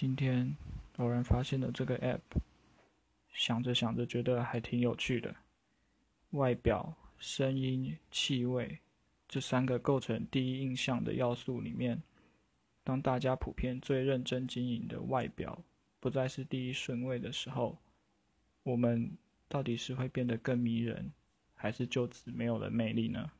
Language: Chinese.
今天偶然发现了这个 app 想着想着觉得还挺有趣的。外表声音气味这三个构成第一印象的要素里面当大家普遍最认真经营的外表不再是第一顺位的时候我们到底是会变得更迷人还是就此没有了魅力呢？